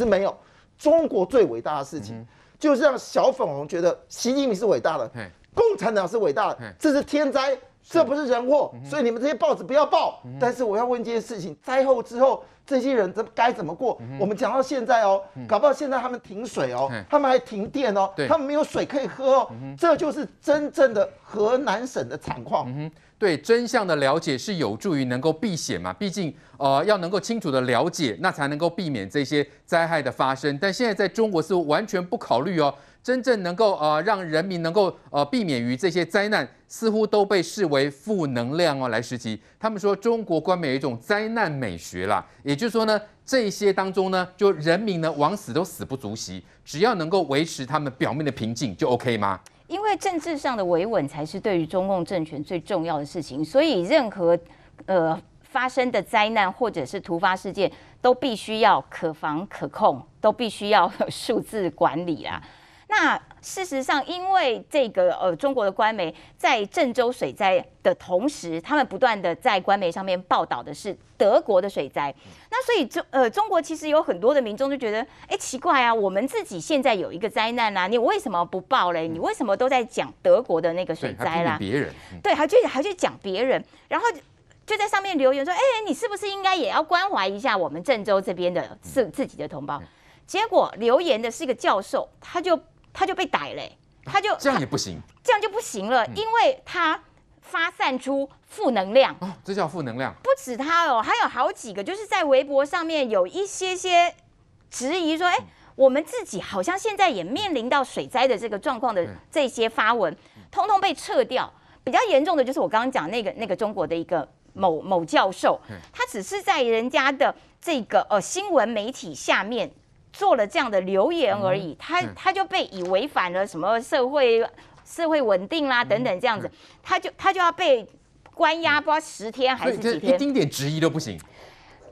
是没有，中国最伟大的事情，就是让小粉红觉得习近平是伟大的，共产党是伟大的，这是天灾。这不是人祸，所以你们这些报纸不要报。但是我要问这件事情：灾后之后，这些人怎该怎么过？我们讲到现在哦，搞不好现在他们停水哦，他们还停电哦，他们没有水可以喝哦。这就是真正的河南省的惨况。对真相的了解是有助于能够避险嘛？毕竟呃，要能够清楚的了解，那才能够避免这些灾害的发生。但现在在中国是完全不考虑哦。真正能够呃让人民能够呃避免于这些灾难，似乎都被视为负能量哦。来，时齐，他们说中国官媒有一种灾难美学啦，也就是说呢，这些当中呢，就人民呢往死都死不足惜，只要能够维持他们表面的平静就 OK 吗？因为政治上的维稳才是对于中共政权最重要的事情，所以任何呃发生的灾难或者是突发事件都必须要可防可控，都必须要 数字管理啦。那事实上，因为这个呃，中国的官媒在郑州水灾的同时，他们不断的在官媒上面报道的是德国的水灾。那所以中呃，中国其实有很多的民众就觉得，哎，奇怪啊，我们自己现在有一个灾难啊，你为什么不报嘞？你为什么都在讲德国的那个水灾啦？别人对，还去还去讲别人，然后就在上面留言说，哎，你是不是应该也要关怀一下我们郑州这边的自自己的同胞？结果留言的是一个教授，他就。他就被逮嘞，他就这样也不行，这样就不行了，因为他发散出负能量哦，这叫负能量。不止他哦，还有好几个，就是在微博上面有一些些质疑说，哎，我们自己好像现在也面临到水灾的这个状况的这些发文，通通被撤掉。比较严重的就是我刚刚讲那个那个中国的一个某某教授，他只是在人家的这个呃新闻媒体下面。做了这样的留言而已，他他就被以违反了什么社会社会稳定啦等等这样子，他就他就要被关押，不知道十天还是几天，一丁点质疑都不行。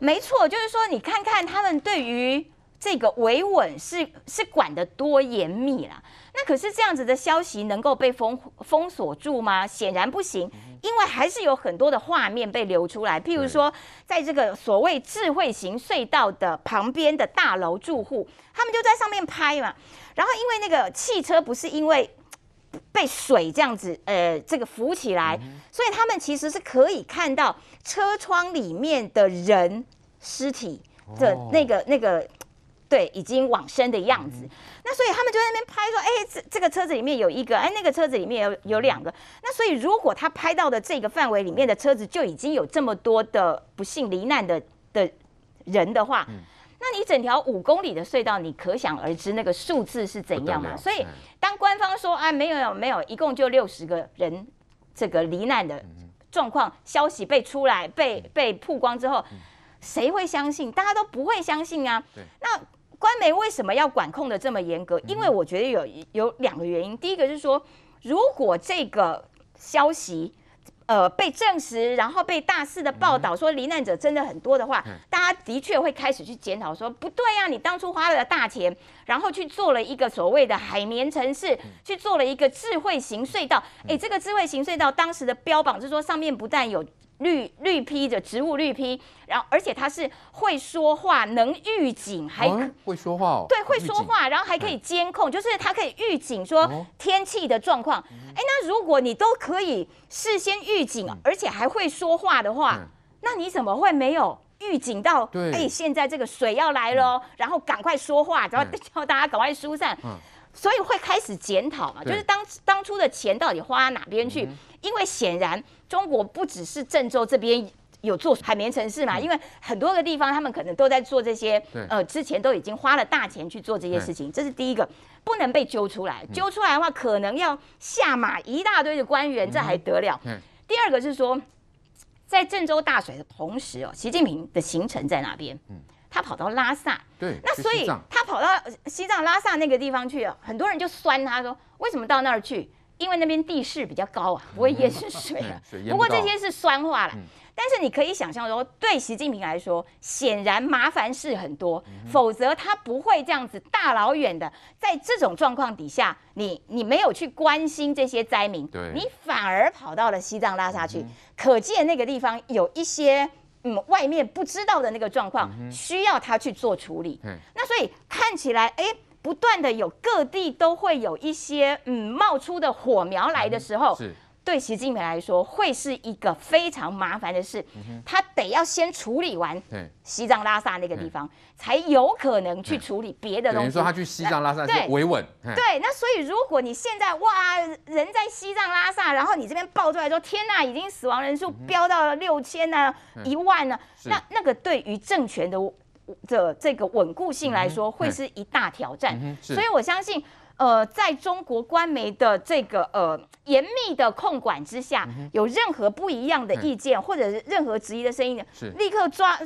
没错，就是说你看看他们对于这个维稳是是管得多严密啦。那可是这样子的消息能够被封封锁住吗？显然不行。因为还是有很多的画面被流出来，譬如说，在这个所谓智慧型隧道的旁边的大楼住户，他们就在上面拍嘛。然后因为那个汽车不是因为被水这样子呃这个浮起来，所以他们其实是可以看到车窗里面的人尸体的那个那个。对，已经往生的样子。那所以他们就在那边拍说，哎，这这个车子里面有一个，哎，那个车子里面有有两个。那所以如果他拍到的这个范围里面的车子就已经有这么多的不幸罹难的的人的话，那你整条五公里的隧道，你可想而知那个数字是怎样嘛？所以当官方说啊，没有没有，一共就六十个人这个罹难的状况消息被出来被被曝光之后，谁会相信？大家都不会相信啊。那。官媒为什么要管控的这么严格？因为我觉得有有两个原因。第一个是说，如果这个消息呃被证实，然后被大肆的报道说罹难者真的很多的话，大家的确会开始去检讨说，不对呀，你当初花了大钱，然后去做了一个所谓的海绵城市，去做了一个智慧型隧道。诶，这个智慧型隧道当时的标榜就是说上面不但有。绿绿披的植物绿披，然后而且它是会说话，能预警，还会说话哦。对，会说话，然后还可以监控，就是它可以预警说天气的状况。哎、哦，那如果你都可以事先预警，而且还会说话的话，嗯、那你怎么会没有预警到？对，哎，现在这个水要来了，嗯、然后赶快说话，然后 叫大家赶快疏散。嗯、所以会开始检讨嘛，就是当当初的钱到底花哪边去？嗯、因为显然。中国不只是郑州这边有做海绵城市嘛，因为很多个地方他们可能都在做这些，呃，之前都已经花了大钱去做这些事情，这是第一个，不能被揪出来，揪出来的话可能要下马一大堆的官员，这还得了？第二个是说，在郑州大水的同时哦，习近平的行程在哪边？他跑到拉萨，对，那所以他跑到西藏拉萨那个地方去，很多人就酸他说，为什么到那儿去？因为那边地势比较高啊，不会淹死水啊。不过这些是酸话了。但是你可以想象说，对习近平来说，显然麻烦事很多，否则他不会这样子大老远的，在这种状况底下，你你没有去关心这些灾民，你反而跑到了西藏拉萨去，可见那个地方有一些嗯外面不知道的那个状况，需要他去做处理。那所以看起来，哎，不断的有各地都会有一些嗯冒出的火苗来的时候。是。对习近平来说，会是一个非常麻烦的事，他得要先处理完西藏拉萨那个地方，才有可能去处理别的东西。等于说他去西藏拉萨是维稳。对，那所以如果你现在哇人在西藏拉萨，然后你这边爆出来说天呐，已经死亡人数飙到了六千呢，一万呢，那那个对于政权的的这个稳固性来说，会是一大挑战。所以我相信。呃，在中国官媒的这个呃严密的控管之下，嗯、有任何不一样的意见或者是任何质疑的声音，是立刻抓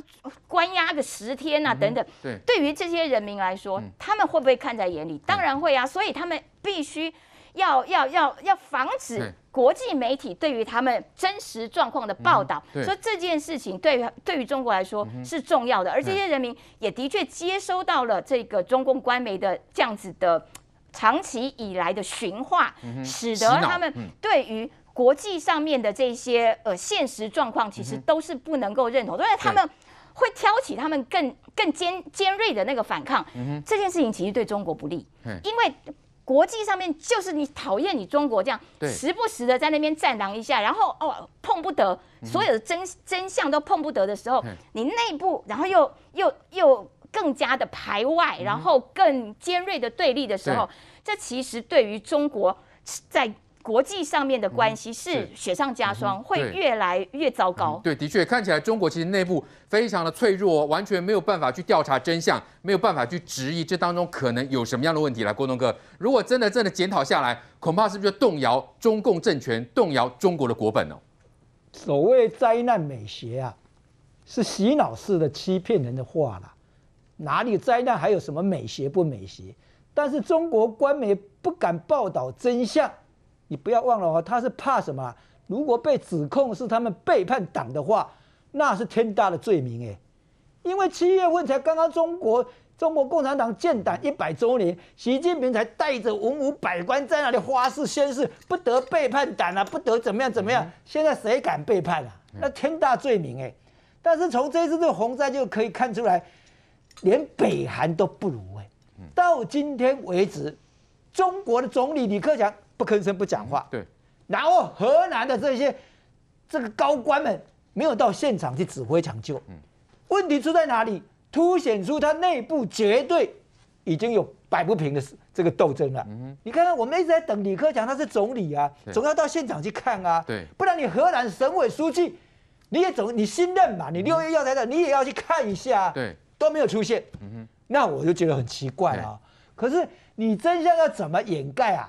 关押个十天啊、嗯、等等。对，对于这些人民来说，嗯、他们会不会看在眼里？当然会啊，所以他们必须要要要要防止国际媒体对于他们真实状况的报道。嗯、所以这件事情对于对于中国来说是重要的，嗯、而这些人民也的确接收到了这个中共官媒的这样子的。长期以来的驯化，使得他们对于国际上面的这些呃现实状况，其实都是不能够认同，所以他们会挑起他们更更尖尖锐的那个反抗。这件事情其实对中国不利，因为国际上面就是你讨厌你中国这样，时不时的在那边战狼一下，然后哦碰不得所有的真真相都碰不得的时候，你内部然后又又又。更加的排外，然后更尖锐的对立的时候，这其实对于中国在国际上面的关系是雪上加霜，会越来越糟糕。对，的确看起来中国其实内部非常的脆弱，完全没有办法去调查真相，没有办法去质疑这当中可能有什么样的问题。来，郭东哥，如果真的真的检讨下来，恐怕是不是就动摇中共政权，动摇中国的国本哦？所谓灾难美学啊，是洗脑式的欺骗人的话了。哪里灾难还有什么美学不美学？但是中国官媒不敢报道真相，你不要忘了哦，他是怕什么？如果被指控是他们背叛党的话，那是天大的罪名哎！因为七月份才刚刚中国中国共产党建党一百周年，习近平才带着文武百官在那里发誓宣誓，不得背叛党啊，不得怎么样怎么样。现在谁敢背叛啊？那天大罪名哎！但是从这次这个洪灾就可以看出来。连北韩都不如哎！到今天为止，中国的总理李克强不吭声不讲话。对，然后河南的这些这个高官们没有到现场去指挥抢救。问题出在哪里？凸显出他内部绝对已经有摆不平的这个斗争了。你看看，我们一直在等李克强，他是总理啊，总要到现场去看啊。对，不然你河南省委书记，你也总你新任嘛，你六月要来的，你也要去看一下。对。都没有出现，那我就觉得很奇怪啊。可是你真相要怎么掩盖啊？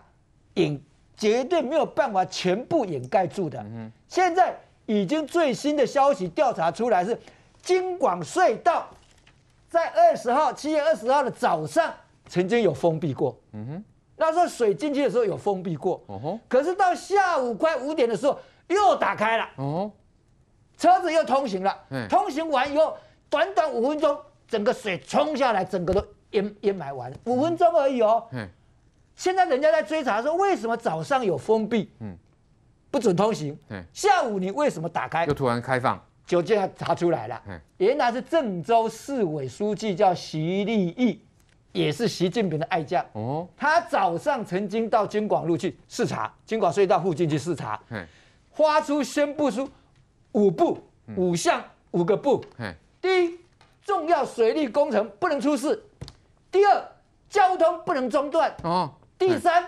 掩绝对没有办法全部掩盖住的。现在已经最新的消息调查出来是，京广隧道在二十号，七月二十号的早上曾经有封闭过。那时候水进去的时候有封闭过。可是到下午快五点的时候又打开了。车子又通行了。通行完以后，短短五分钟。整个水冲下来，整个都淹淹埋完了，五分钟而已哦。嗯。现在人家在追查说，为什么早上有封闭？嗯。不准通行。嗯。下午你为什么打开？又突然开放。就这样查出来了。嗯。原来是郑州市委书记叫习立毅，也是习近平的爱将。哦。他早上曾经到京广路去视察，京广隧道附近去视察。嗯。发出宣布书五不五项五个不。嗯。第一。重要水利工程不能出事，第二，交通不能中断，哦，第三，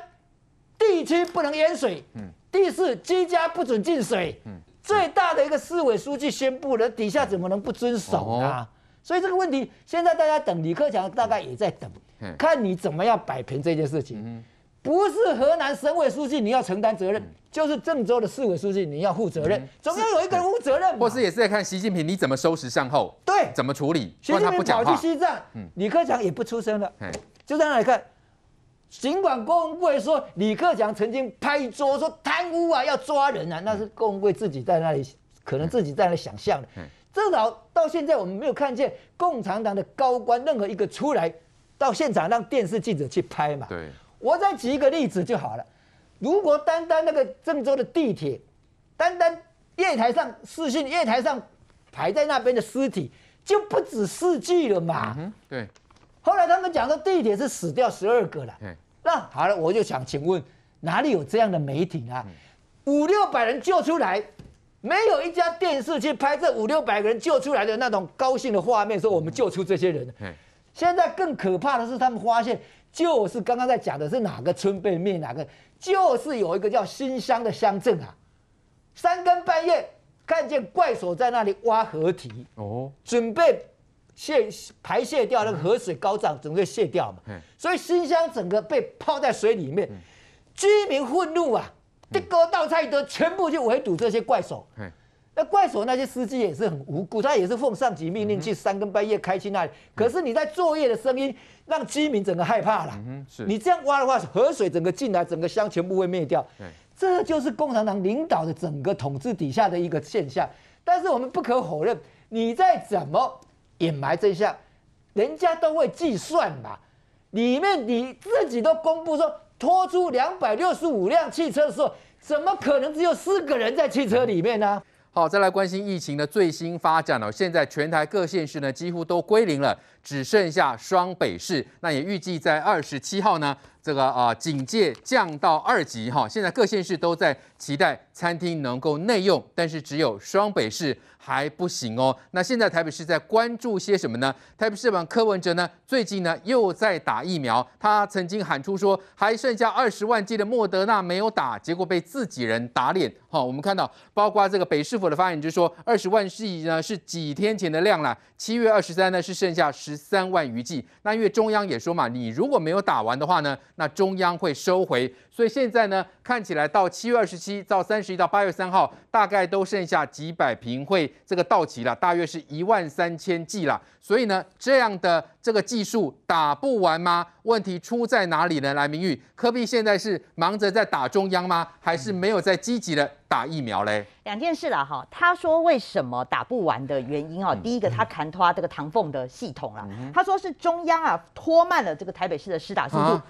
地区不能淹水，嗯，第四，居家不准进水，嗯，最大的一个市委书记宣布了，底下怎么能不遵守呢？哦、所以这个问题，现在大家等李克强，大概也在等，嗯、看你怎么样摆平这件事情。嗯不是河南省委书记你要承担责任，就是郑州的市委书记你要负责任，总要有一个人负责任。或是也是在看习近平你怎么收拾善后，对，怎么处理。习近平跑去西藏，李克强也不出声了，就在那里看。尽管郭文贵说李克强曾经拍桌说贪污啊要抓人啊，那是郭文贵自己在那里可能自己在那里想象的。至少到现在我们没有看见共产党的高官任何一个出来到现场让电视记者去拍嘛。对。我再举一个例子就好了。如果单单那个郑州的地铁，单单月台上视讯月台上排在那边的尸体就不止四具了嘛。嗯，对。后来他们讲说地铁是死掉十二个了。那好了，我就想请问，哪里有这样的媒体啊？五六百人救出来，没有一家电视去拍这五六百个人救出来的那种高兴的画面，说我们救出这些人。现在更可怕的是，他们发现就是刚刚在讲的是哪个村被灭，哪个就是有一个叫新乡的乡镇啊，三更半夜看见怪手在那里挖河堤哦，准备。泄排泄掉那个河水高涨，整个泄掉嘛，所以新乡整个被泡在水里面，居民愤怒啊，一哥倒菜的全部就围堵这些怪手。那怪手那些司机也是很无辜，他也是奉上级命令去三更半夜开去那里。可是你在作业的声音让居民整个害怕了。你这样挖的话，河水整个进来，整个乡全部会灭掉。这就是共产党领导的整个统治底下的一个现象。但是我们不可否认，你再怎么。掩埋真相，人家都会计算嘛。里面你自己都公布说，拖出两百六十五辆汽车的时候，怎么可能只有四个人在汽车里面呢？好，再来关心疫情的最新发展哦。现在全台各县市呢几乎都归零了，只剩下双北市。那也预计在二十七号呢，这个啊警戒降到二级哈。现在各县市都在期待餐厅能够内用，但是只有双北市。还不行哦。那现在台北市在关注些什么呢？台北市长柯文哲呢，最近呢又在打疫苗。他曾经喊出说还剩下二十万剂的莫德纳没有打，结果被自己人打脸。好，我们看到包括这个北市府的发言人就说，二十万剂呢是几天前的量了。七月二十三呢是剩下十三万余剂。那因为中央也说嘛，你如果没有打完的话呢，那中央会收回。所以现在呢看起来到七月二十七到三十一到八月三号，大概都剩下几百瓶会。这个到期了，大约是一万三千剂了，所以呢，这样的这个技术打不完吗？问题出在哪里呢？来，明玉，科比现在是忙着在打中央吗？还是没有在积极的打疫苗嘞？两件事了哈，他说为什么打不完的原因哈，第一个他砍拖这个唐凤的系统了，他说是中央啊拖慢了这个台北市的施打速度。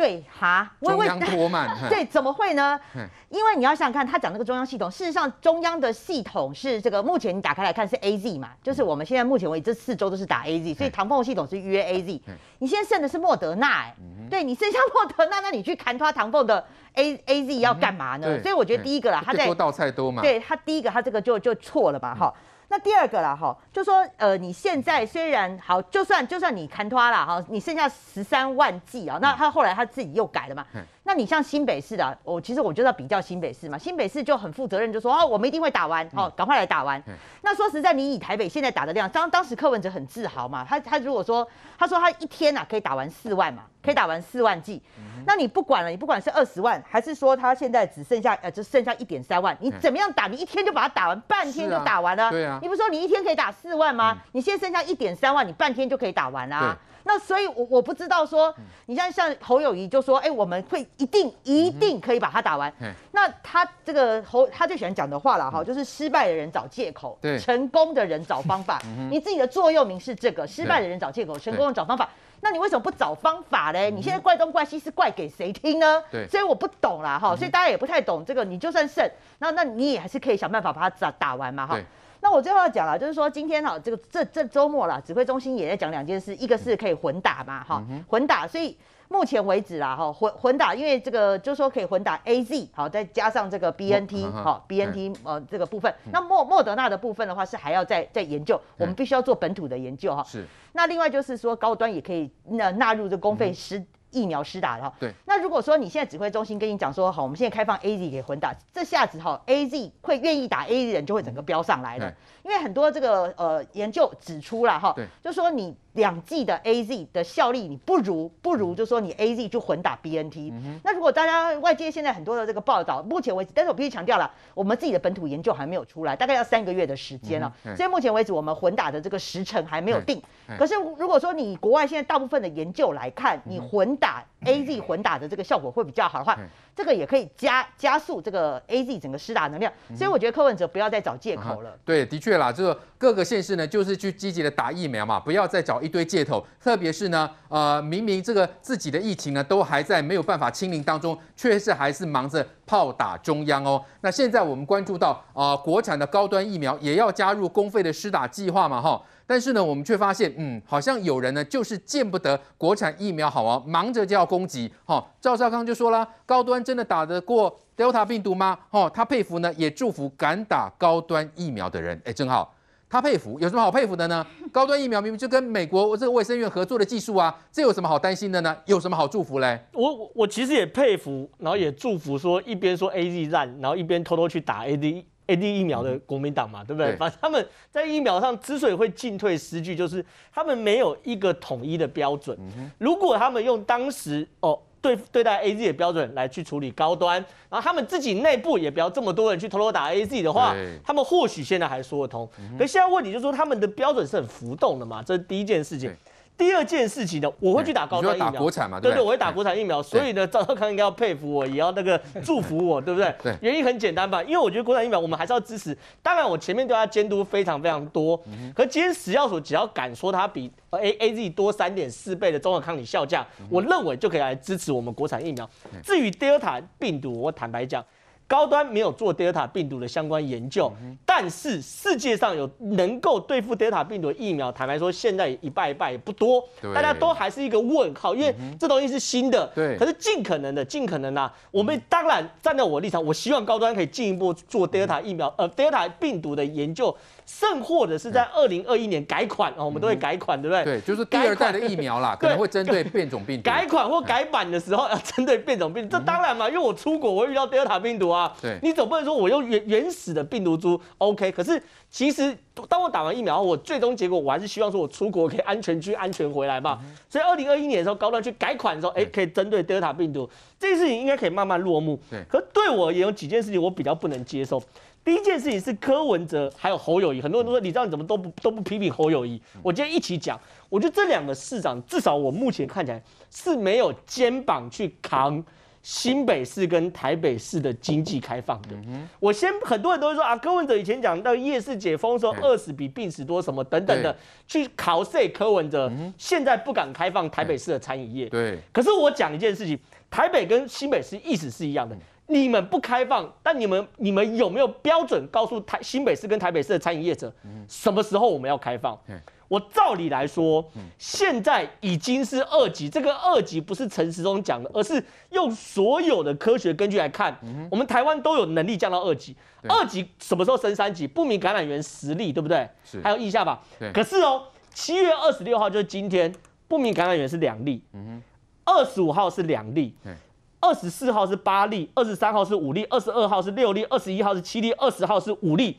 对哈，中央拖慢，对，怎么会呢？因为你要想想看，他讲那个中央系统，事实上中央的系统是这个，目前你打开来看是 A Z 嘛，就是我们现在目前为止这四周都是打 A Z，所以唐凤系统是约 A Z。你现在剩的是莫德纳，哎，对你剩下莫德纳，那你去砍他唐凤的 A A Z 要干嘛呢？所以我觉得第一个啦，他在多道菜多嘛，对他第一个他这个就就错了嘛，哈。那第二个啦哈，就说呃，你现在虽然好，就算就算你砍拖了哈，你剩下十三万剂啊，那他后来他自己又改了嘛。那你像新北市的，我其实我觉得比较新北市嘛，新北市就很负责任，就说哦，我们一定会打完，哦，赶快来打完。那说实在，你以台北现在打的量，当当时柯文哲很自豪嘛，他他如果说他说他一天呐、啊、可以打完四万嘛，可以打完四万剂，那你不管了，你不管是二十万，还是说他现在只剩下呃只剩下一点三万，你怎么样打，你一天就把它打完，半天就打完了。对啊。你不是说你一天可以打四万吗？你现在剩下一点三万，你半天就可以打完啦。那所以，我我不知道说，你像像侯友宜就说，哎、欸，我们会一定一定可以把它打完。嗯、那他这个侯他最喜欢讲的话了哈，就是失败的人找借口，对，成功的人找方法。你自己的座右铭是这个，失败的人找借口，成功的人找方法。那你为什么不找方法嘞？你现在怪东怪西是怪给谁听呢？对，所以我不懂啦哈，所以大家也不太懂这个。你就算胜，那那你也还是可以想办法把它打打完嘛哈。那我最后要讲了，就是说今天哈，这个这这周末了，指挥中心也在讲两件事，一个是可以混打嘛，哈，混打，所以目前为止啦，哈，混混打，因为这个就是说可以混打 A Z，好，再加上这个 B N T，好，B N T 呃这个部分，那莫莫德纳的部分的话是还要再再研究，我们必须要做本土的研究哈。是。那另外就是说高端也可以那纳入这公费施疫苗施打的哈。对。那如果说你现在指挥中心跟你讲说，好，我们现在开放 A Z 给混打，这下子哈 A Z 会愿意打 A Z 人就会整个飙上来了，因为很多这个呃研究指出了哈，就说你。两剂的 A Z 的效力，你不如不如就说你 A Z 就混打 B N T。嗯、那如果大家外界现在很多的这个报道，目前为止，但是我必须强调了，我们自己的本土研究还没有出来，大概要三个月的时间了。嗯、所以目前为止，我们混打的这个时程还没有定。可是如果说你国外现在大部分的研究来看，你混打 A Z 混打的这个效果会比较好的话，这个也可以加加速这个 A Z 整个施打能量。所以我觉得柯文哲不要再找借口了。对，的确啦，这个各个县市呢，就是去积极的打疫苗嘛，不要再找一堆借口。特别是呢，呃，明明这个自己的疫情呢都还在没有办法清零当中，却是还是忙着炮打中央哦。那现在我们关注到啊、呃，国产的高端疫苗也要加入公费的施打计划嘛，哈。但是呢，我们却发现，嗯，好像有人呢，就是见不得国产疫苗好啊，忙着就要攻击。哈、哦，赵少康就说了，高端真的打得过 Delta 病毒吗？哦，他佩服呢，也祝福敢打高端疫苗的人。哎，正好，他佩服，有什么好佩服的呢？高端疫苗明明就跟美国这个卫生院合作的技术啊，这有什么好担心的呢？有什么好祝福嘞？我我其实也佩服，然后也祝福说，一边说 AZ 烂，然后一边偷偷去打 AD。A D 疫苗的国民党嘛，对不对？反正他们在疫苗上之所以会进退失据，就是他们没有一个统一的标准。如果他们用当时哦对对待 A Z 的标准来去处理高端，然后他们自己内部也不要这么多人去偷偷打 A Z 的话，他们或许现在还说得通。可现在问题就是说，他们的标准是很浮动的嘛，这是第一件事情。第二件事情呢，我会去打高端疫苗，国产嘛，对对，我会打国产疫苗，所以呢，赵少康应该要佩服我，也要那个 祝福我，对不对？对，原因很简单吧，因为我觉得国产疫苗我们还是要支持。当然，我前面对他监督非常非常多，可今天食药署只要敢说它比 A A Z 多三点四倍的综合抗体效价，我认为就可以来支持我们国产疫苗。至于 Delta 病毒，我坦白讲。高端没有做 Delta 病毒的相关研究，但是世界上有能够对付 Delta 病毒的疫苗，坦白说，现在一半一半也不多，大家都还是一个问号，因为这东西是新的。对，可是尽可能的，尽可能啊，我们当然站在我的立场，我希望高端可以进一步做 Delta 疫苗，呃，Delta 病毒的研究。甚或者是在二零二一年改款哦，我们都会改款，对不对？对，就是第二代的疫苗啦，可能会针对变种病毒。改款或改版的时候 要针对变种病毒，这当然嘛，因为我出国我会遇到 Delta 病毒啊。对，你总不能说我用原原始的病毒株 OK，可是其实当我打完疫苗，我最终结果我还是希望说我出国可以安全去安全回来嘛。所以二零二一年的时候，高端去改款的时候，哎，可以针对 Delta 病毒，这件事情应该可以慢慢落幕。对，可是对我也有几件事情我比较不能接受。第一件事情是柯文哲还有侯友谊，很多人都说你这样怎么都不都不批评侯友谊？我今天一起讲，我觉得这两个市长至少我目前看起来是没有肩膀去扛新北市跟台北市的经济开放的。我先很多人都会说啊，柯文哲以前讲到夜市解封说饿死比病死多什么等等的，去考碎柯文哲，现在不敢开放台北市的餐饮业。对，可是我讲一件事情，台北跟新北市意思是一样的。你们不开放，但你们你们有没有标准告诉台新北市跟台北市的餐饮业者，什么时候我们要开放？我照理来说，现在已经是二级，这个二级不是陈时中讲的，而是用所有的科学根据来看，我们台湾都有能力降到二级。二级什么时候升三级？不明感染源十例，对不对？还有意下吧？可是哦，七月二十六号就是今天，不明感染源是两例，二十五号是两例。二十四号是八例，二十三号是五例，二十二号是六例，二十一号是七例，二十号是五例，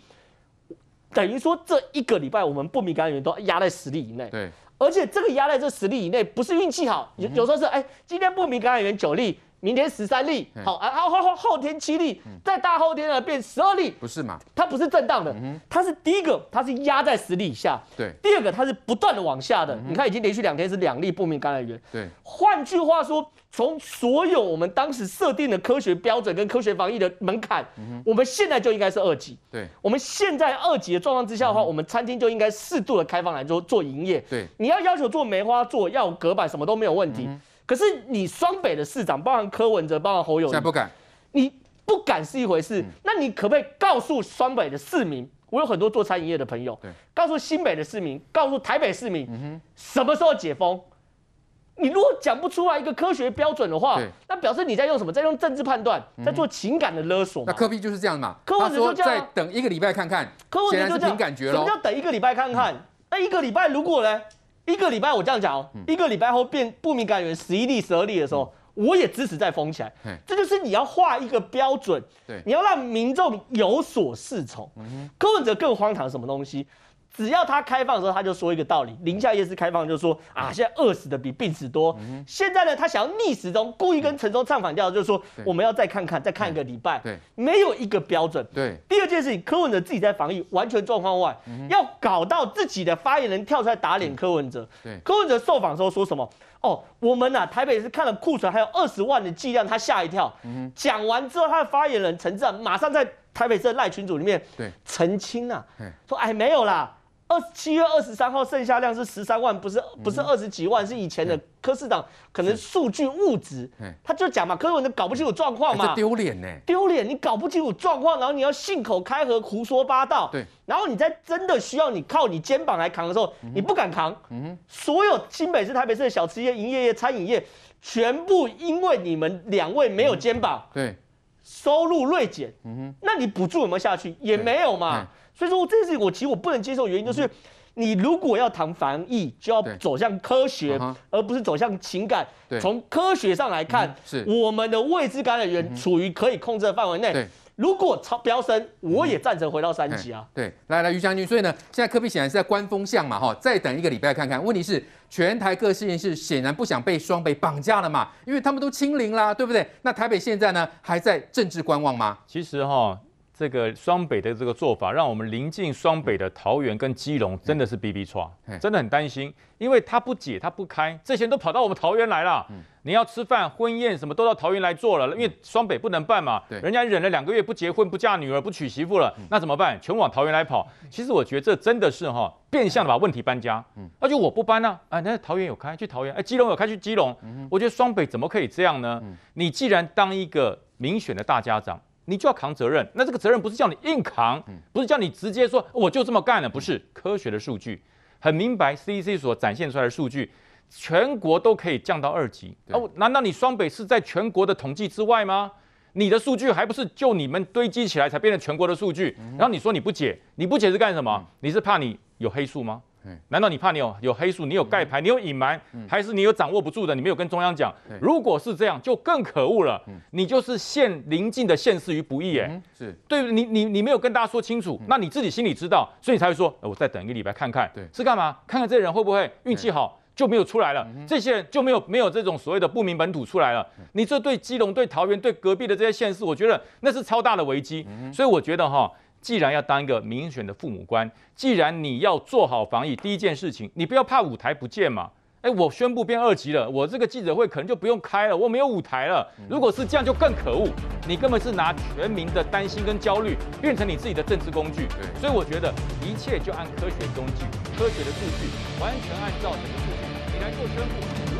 等于说这一个礼拜我们不明感染源都压在十例以内。对，而且这个压在这十例以内不是运气好，有有时候是哎，今天不明感染源九例。明天十三例，好啊，后后后后天七例，再大后天呢变十二例，不是嘛？它不是震荡的，它是第一个，它是压在十例以下，对。第二个，它是不断的往下的，你看已经连续两天是两例不明感染源，对。换句话说，从所有我们当时设定的科学标准跟科学防疫的门槛，我们现在就应该是二级，对。我们现在二级的状况之下的话，我们餐厅就应该适度的开放来做做营业，对。你要要求做梅花座，要有隔板，什么都没有问题。可是你双北的市长，包含柯文哲，包含侯友宜，现在不敢。你不敢是一回事，那你可不可以告诉双北的市民？我有很多做餐饮业的朋友，告诉新北的市民，告诉台北市民，什么时候解封？你如果讲不出来一个科学标准的话，那表示你在用什么？在用政治判断，在做情感的勒索。那柯比就是这样嘛？柯文哲就这样，再等一个礼拜看看。柯文哲就这样，凭感觉。什么叫等一个礼拜看看？那一个礼拜如果呢？一个礼拜，我这样讲哦，一个礼拜后变不明感染源十一例、十二例的时候，我也支持再封起来。这就是你要画一个标准，你要让民众有所适从。柯文哲更荒唐什么东西？只要他开放的时候，他就说一个道理：宁夏夜市开放，就是说啊，现在饿死的比病死多。现在呢，他想要逆时钟，故意跟陈忠唱反调，就是说我们要再看看，再看一个礼拜。对，没有一个标准。对。第二件事情，柯文哲自己在防疫完全状况外，要搞到自己的发言人跳出来打脸柯文哲。对。柯文哲受访的时候说什么？哦，我们啊，台北是看了库存还有二十万的剂量，他吓一跳。讲完之后，他的发言人陈志啊，马上在台北市的赖群组里面澄清啊，说哎没有啦。二七月二十三号剩下量是十三万，不是不是二十几万，是以前的柯市长可能数据误植，他就讲嘛，柯文哲搞不清楚状况嘛，丢脸呢，丢脸，你搞不清楚状况，然后你要信口开河胡说八道，对，然后你在真的需要你靠你肩膀来扛的时候，你不敢扛，嗯，所有新北市、台北市的小吃业、营业业、餐饮业，全部因为你们两位没有肩膀，对，收入锐减，嗯哼，那你补助有没有下去？也没有嘛。所以说这件事情我其实我不能接受，原因就是，你如果要谈防疫，就要走向科学，而不是走向情感。从科学上来看，是我们的未知感染源处于可以控制的范围内。如果超飙升，我也赞成回到三级啊。对，来来，于将军，所以呢，现在科比显然是在观风向嘛，哈，再等一个礼拜看看。问题是，全台各县市显然不想被双北绑架了嘛，因为他们都清零啦，对不对？那台北现在呢，还在政治观望吗？其实哈。这个双北的这个做法，让我们临近双北的桃园跟基隆真的是逼逼剉，真的很担心，因为他不解他不开，这些人都跑到我们桃园来了。你要吃饭婚宴什么都到桃园来做了，因为双北不能办嘛，人家忍了两个月不结婚不嫁女儿不娶媳妇了，那怎么办？全往桃园来跑。其实我觉得这真的是哈变相的把问题搬家，那就我不搬呢，啊，那桃园有开去桃园，哎，基隆有开去基隆。我觉得双北怎么可以这样呢？你既然当一个民选的大家长。你就要扛责任，那这个责任不是叫你硬扛，不是叫你直接说我就这么干了，不是科学的数据很明白，CDC 所展现出来的数据，全国都可以降到二级。哦，难道你双北是在全国的统计之外吗？你的数据还不是就你们堆积起来才变成全国的数据？然后你说你不解，你不解是干什么？你是怕你有黑数吗？难道你怕你有有黑数，你有盖牌，你有隐瞒，还是你有掌握不住的？你没有跟中央讲？如果是这样，就更可恶了。你就是陷邻近的县市于不义，哎，是对你你你没有跟大家说清楚，那你自己心里知道，所以你才会说，我再等一个礼拜看看，对，是干嘛？看看这些人会不会运气好就没有出来了，这些人就没有没有这种所谓的不明本土出来了。你这对基隆、对桃园、对隔壁的这些县市，我觉得那是超大的危机。所以我觉得哈。既然要当一个民选的父母官，既然你要做好防疫，第一件事情，你不要怕舞台不见嘛。哎，我宣布变二级了，我这个记者会可能就不用开了，我没有舞台了。如果是这样，就更可恶。你根本是拿全民的担心跟焦虑变成你自己的政治工具。对，所以我觉得一切就按科学工具、科学的数据，完全按照整个数据你来做宣布。